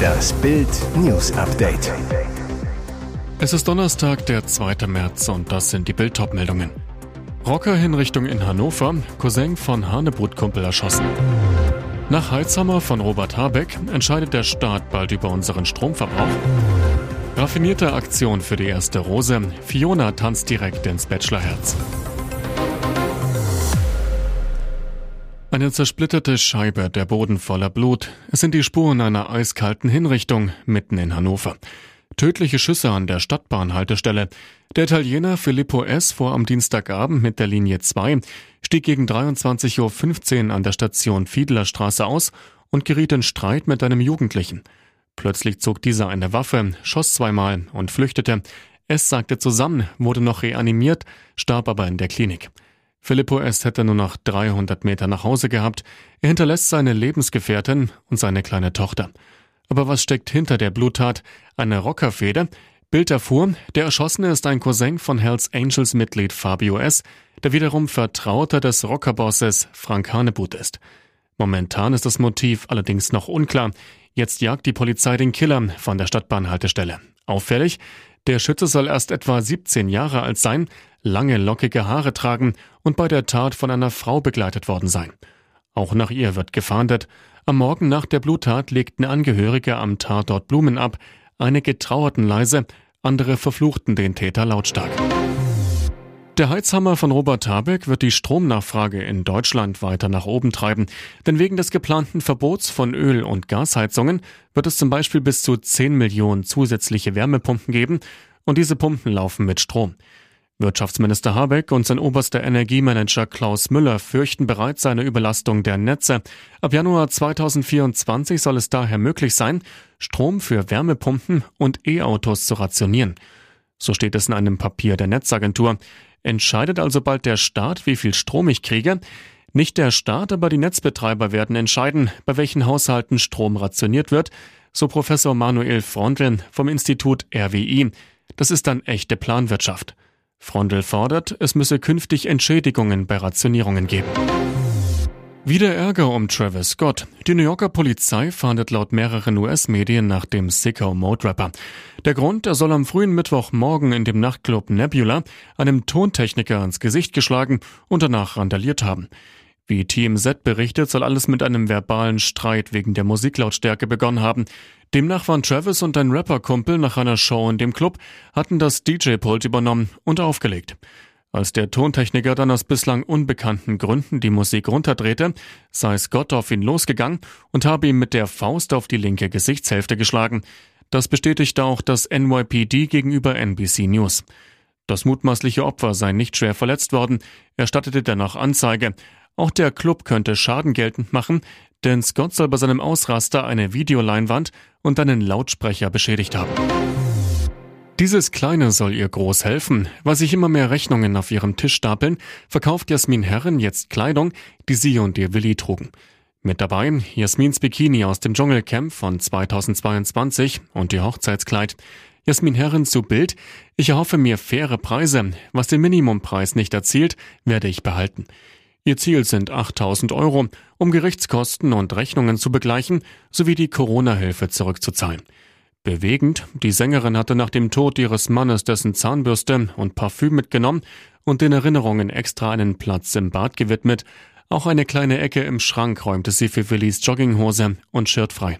Das Bild News Update. Es ist Donnerstag, der 2. März und das sind die Bild meldungen Rocker-Hinrichtung in Hannover, Cousin von Hanebrutkumpel erschossen. Nach Heizhammer von Robert Habeck entscheidet der Staat bald über unseren Stromverbrauch. Raffinierte Aktion für die erste Rose. Fiona tanzt direkt ins Bachelorherz. Eine zersplitterte Scheibe, der Boden voller Blut. Es sind die Spuren einer eiskalten Hinrichtung mitten in Hannover. Tödliche Schüsse an der Stadtbahnhaltestelle. Der Italiener Filippo S. fuhr am Dienstagabend mit der Linie 2, stieg gegen 23.15 Uhr an der Station Fiedlerstraße aus und geriet in Streit mit einem Jugendlichen. Plötzlich zog dieser eine Waffe, schoss zweimal und flüchtete. S. sagte zusammen, wurde noch reanimiert, starb aber in der Klinik. Filippo S. hätte nur noch 300 Meter nach Hause gehabt. Er hinterlässt seine Lebensgefährtin und seine kleine Tochter. Aber was steckt hinter der Bluttat? Eine Rockerfehde? Bild erfuhr, der Erschossene ist ein Cousin von Hells Angels Mitglied Fabio S., der wiederum Vertrauter des Rockerbosses Frank Hanebut ist. Momentan ist das Motiv allerdings noch unklar. Jetzt jagt die Polizei den Killer von der Stadtbahnhaltestelle. Auffällig, der Schütze soll erst etwa 17 Jahre alt sein, lange lockige Haare tragen und bei der Tat von einer Frau begleitet worden sein. Auch nach ihr wird gefahndet. Am Morgen nach der Bluttat legten Angehörige am Tatort Blumen ab. Einige trauerten leise, andere verfluchten den Täter lautstark. Der Heizhammer von Robert Habeck wird die Stromnachfrage in Deutschland weiter nach oben treiben. Denn wegen des geplanten Verbots von Öl- und Gasheizungen wird es zum Beispiel bis zu 10 Millionen zusätzliche Wärmepumpen geben und diese Pumpen laufen mit Strom. Wirtschaftsminister Habeck und sein oberster Energiemanager Klaus Müller fürchten bereits eine Überlastung der Netze. Ab Januar 2024 soll es daher möglich sein, Strom für Wärmepumpen und E-Autos zu rationieren. So steht es in einem Papier der Netzagentur. Entscheidet also bald der Staat, wie viel Strom ich kriege? Nicht der Staat, aber die Netzbetreiber werden entscheiden, bei welchen Haushalten Strom rationiert wird, so Professor Manuel Frontl vom Institut RWI. Das ist dann echte Planwirtschaft. Frondel fordert, es müsse künftig Entschädigungen bei Rationierungen geben. Wieder Ärger um Travis Scott. Die New Yorker Polizei fahndet laut mehreren US-Medien nach dem Sicko Mode Rapper. Der Grund, er soll am frühen Mittwochmorgen in dem Nachtclub Nebula einem Tontechniker ins Gesicht geschlagen und danach randaliert haben. Wie TMZ berichtet, soll alles mit einem verbalen Streit wegen der Musiklautstärke begonnen haben. Demnach waren Travis und ein Rapperkumpel nach einer Show in dem Club, hatten das DJ-Pult übernommen und aufgelegt. Als der Tontechniker dann aus bislang unbekannten Gründen die Musik runterdrehte, sei Scott auf ihn losgegangen und habe ihm mit der Faust auf die linke Gesichtshälfte geschlagen. Das bestätigte auch das NYPD gegenüber NBC News. Das mutmaßliche Opfer sei nicht schwer verletzt worden, er stattete dennoch Anzeige. Auch der Club könnte Schaden geltend machen, denn Scott soll bei seinem Ausraster eine Videoleinwand und einen Lautsprecher beschädigt haben. Dieses Kleine soll ihr groß helfen. Weil sich immer mehr Rechnungen auf ihrem Tisch stapeln, verkauft Jasmin Herren jetzt Kleidung, die sie und ihr Willi trugen. Mit dabei Jasmins Bikini aus dem Dschungelcamp von 2022 und ihr Hochzeitskleid. Jasmin Herren zu Bild. Ich erhoffe mir faire Preise. Was den Minimumpreis nicht erzielt, werde ich behalten. Ihr Ziel sind 8000 Euro, um Gerichtskosten und Rechnungen zu begleichen sowie die Corona-Hilfe zurückzuzahlen. Bewegend, die Sängerin hatte nach dem Tod ihres Mannes dessen Zahnbürste und Parfüm mitgenommen und den Erinnerungen extra einen Platz im Bad gewidmet. Auch eine kleine Ecke im Schrank räumte sie für Willis Jogginghose und Shirt frei.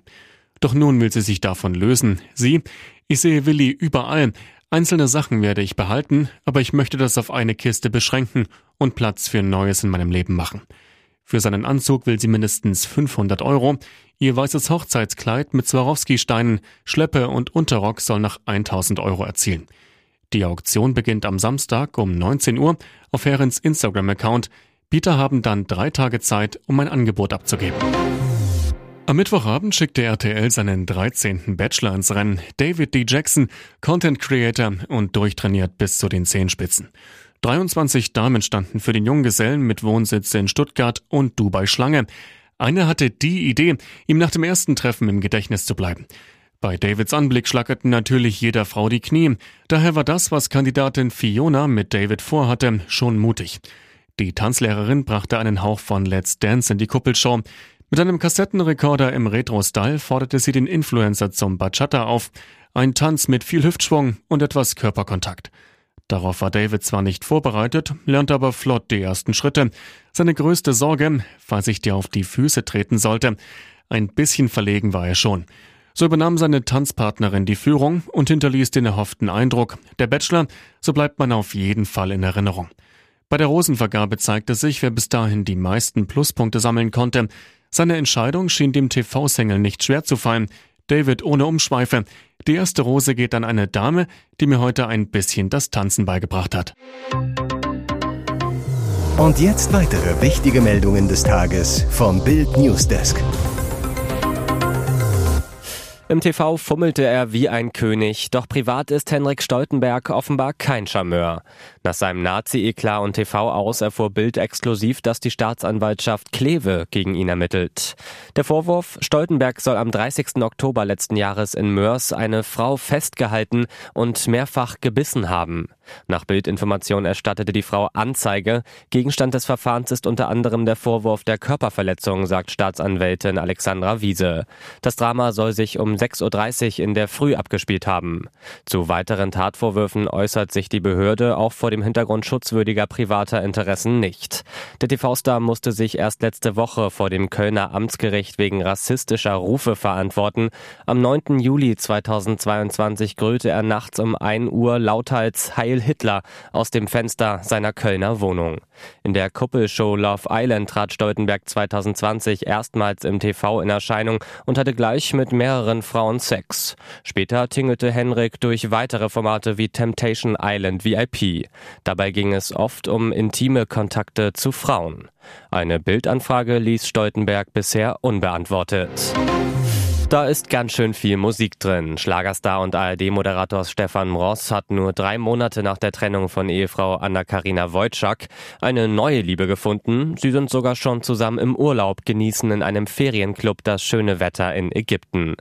Doch nun will sie sich davon lösen. Sie, ich sehe Willi überall, Einzelne Sachen werde ich behalten, aber ich möchte das auf eine Kiste beschränken und Platz für Neues in meinem Leben machen. Für seinen Anzug will sie mindestens 500 Euro. Ihr weißes Hochzeitskleid mit Swarovski-Steinen, Schleppe und Unterrock soll nach 1000 Euro erzielen. Die Auktion beginnt am Samstag um 19 Uhr auf Herrens Instagram-Account. Bieter haben dann drei Tage Zeit, um ein Angebot abzugeben. Am Mittwochabend schickte RTL seinen 13. Bachelor ins Rennen. David D. Jackson, Content Creator und durchtrainiert bis zu den Zehenspitzen. 23 Damen standen für den Junggesellen mit Wohnsitz in Stuttgart und Dubai Schlange. Eine hatte die Idee, ihm nach dem ersten Treffen im Gedächtnis zu bleiben. Bei Davids Anblick schlackerten natürlich jeder Frau die Knie. Daher war das, was Kandidatin Fiona mit David vorhatte, schon mutig. Die Tanzlehrerin brachte einen Hauch von Let's Dance in die Kuppelshow. Mit einem Kassettenrekorder im Retro-Style forderte sie den Influencer zum Bachata auf. Ein Tanz mit viel Hüftschwung und etwas Körperkontakt. Darauf war David zwar nicht vorbereitet, lernte aber flott die ersten Schritte. Seine größte Sorge, falls ich dir auf die Füße treten sollte. Ein bisschen verlegen war er schon. So übernahm seine Tanzpartnerin die Führung und hinterließ den erhofften Eindruck. Der Bachelor, so bleibt man auf jeden Fall in Erinnerung. Bei der Rosenvergabe zeigte sich, wer bis dahin die meisten Pluspunkte sammeln konnte. Seine Entscheidung schien dem TV-Sängel nicht schwer zu fallen. David ohne Umschweife. Die erste Rose geht an eine Dame, die mir heute ein bisschen das Tanzen beigebracht hat. Und jetzt weitere wichtige Meldungen des Tages vom Bild Newsdesk. Im TV fummelte er wie ein König, doch privat ist Henrik Stoltenberg offenbar kein Charmeur. Nach seinem Nazi-Eklat und TV aus erfuhr Bild exklusiv, dass die Staatsanwaltschaft Kleve gegen ihn ermittelt. Der Vorwurf, Stoltenberg soll am 30. Oktober letzten Jahres in Mörs eine Frau festgehalten und mehrfach gebissen haben. Nach Bildinformation erstattete die Frau Anzeige. Gegenstand des Verfahrens ist unter anderem der Vorwurf der Körperverletzung, sagt Staatsanwältin Alexandra Wiese. Das Drama soll sich um 6.30 Uhr in der Früh abgespielt haben. Zu weiteren Tatvorwürfen äußert sich die Behörde auch vor dem Hintergrund schutzwürdiger privater Interessen nicht. Der TV-Star musste sich erst letzte Woche vor dem Kölner Amtsgericht wegen rassistischer Rufe verantworten. Am 9. Juli 2022 grüllte er nachts um 1 Uhr lauthals Heil Hitler aus dem Fenster seiner Kölner Wohnung. In der Kuppelshow Love Island trat Stoltenberg 2020 erstmals im TV in Erscheinung und hatte gleich mit mehreren Frauen Sex. Später tingelte Henrik durch weitere Formate wie Temptation Island VIP. Dabei ging es oft um intime Kontakte zu Frauen. Eine Bildanfrage ließ Stoltenberg bisher unbeantwortet. Da ist ganz schön viel Musik drin. Schlagerstar und ARD-Moderator Stefan Ross hat nur drei Monate nach der Trennung von Ehefrau Anna-Karina Wojcik eine neue Liebe gefunden. Sie sind sogar schon zusammen im Urlaub, genießen in einem Ferienclub das schöne Wetter in Ägypten.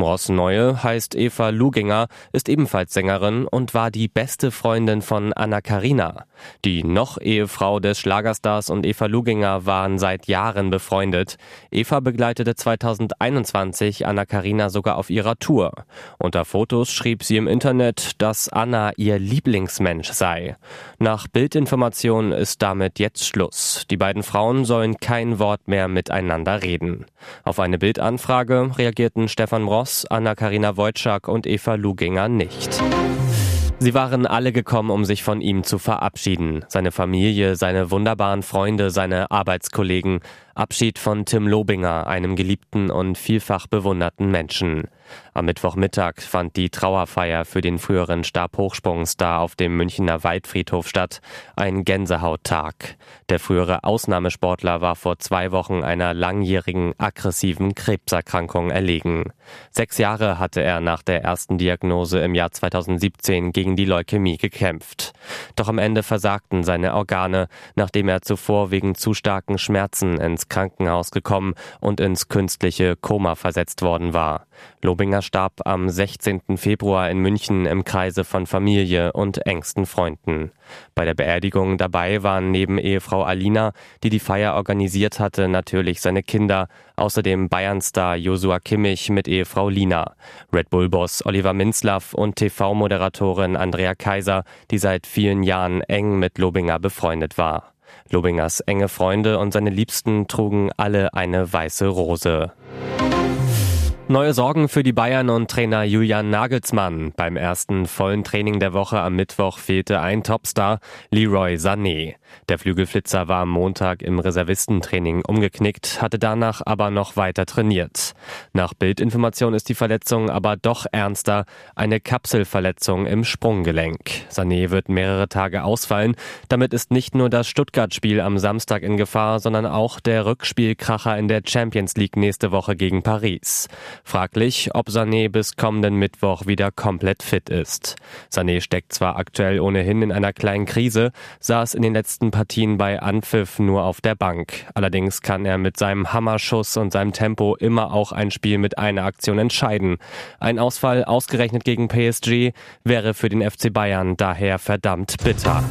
Ross Neue heißt Eva Luginger, ist ebenfalls Sängerin und war die beste Freundin von Anna-Karina. Die noch Ehefrau des Schlagerstars und Eva Luginger waren seit Jahren befreundet. Eva begleitete 2021 Anna Karina sogar auf ihrer Tour. Unter Fotos schrieb sie im Internet, dass Anna ihr Lieblingsmensch sei. Nach Bildinformationen ist damit jetzt Schluss. Die beiden Frauen sollen kein Wort mehr miteinander reden. Auf eine Bildanfrage reagierten Stefan Ross, Anna Karina Wojcik und Eva Luginger nicht. Sie waren alle gekommen, um sich von ihm zu verabschieden. Seine Familie, seine wunderbaren Freunde, seine Arbeitskollegen. Abschied von Tim Lobinger, einem geliebten und vielfach bewunderten Menschen. Am Mittwochmittag fand die Trauerfeier für den früheren Stabhochsprungstar auf dem Münchner Waldfriedhof statt. Ein Gänsehauttag. Der frühere Ausnahmesportler war vor zwei Wochen einer langjährigen aggressiven Krebserkrankung erlegen. Sechs Jahre hatte er nach der ersten Diagnose im Jahr 2017 gegen die Leukämie gekämpft. Doch am Ende versagten seine Organe, nachdem er zuvor wegen zu starken Schmerzen ins Krankenhaus gekommen und ins künstliche Koma versetzt worden war. Lobinger starb am 16. Februar in München im Kreise von Familie und engsten Freunden. Bei der Beerdigung dabei waren neben Ehefrau Alina, die die Feier organisiert hatte, natürlich seine Kinder, außerdem Bayernstar Josua Kimmich mit Ehefrau Lina, Red Bull-Boss Oliver Minzlaff und TV-Moderatorin Andrea Kaiser, die seit vielen Jahren eng mit Lobinger befreundet war. Lobingers enge Freunde und seine Liebsten trugen alle eine weiße Rose. Neue Sorgen für die Bayern und Trainer Julian Nagelsmann. Beim ersten vollen Training der Woche am Mittwoch fehlte ein Topstar, Leroy Sané. Der Flügelflitzer war am Montag im Reservistentraining umgeknickt, hatte danach aber noch weiter trainiert. Nach Bildinformation ist die Verletzung aber doch ernster, eine Kapselverletzung im Sprunggelenk. Sané wird mehrere Tage ausfallen. Damit ist nicht nur das Stuttgart-Spiel am Samstag in Gefahr, sondern auch der Rückspielkracher in der Champions League nächste Woche gegen Paris. Fraglich, ob Sané bis kommenden Mittwoch wieder komplett fit ist. Sané steckt zwar aktuell ohnehin in einer kleinen Krise, saß in den letzten Partien bei Anpfiff nur auf der Bank. Allerdings kann er mit seinem Hammerschuss und seinem Tempo immer auch ein Spiel mit einer Aktion entscheiden. Ein Ausfall ausgerechnet gegen PSG wäre für den FC Bayern daher verdammt bitter.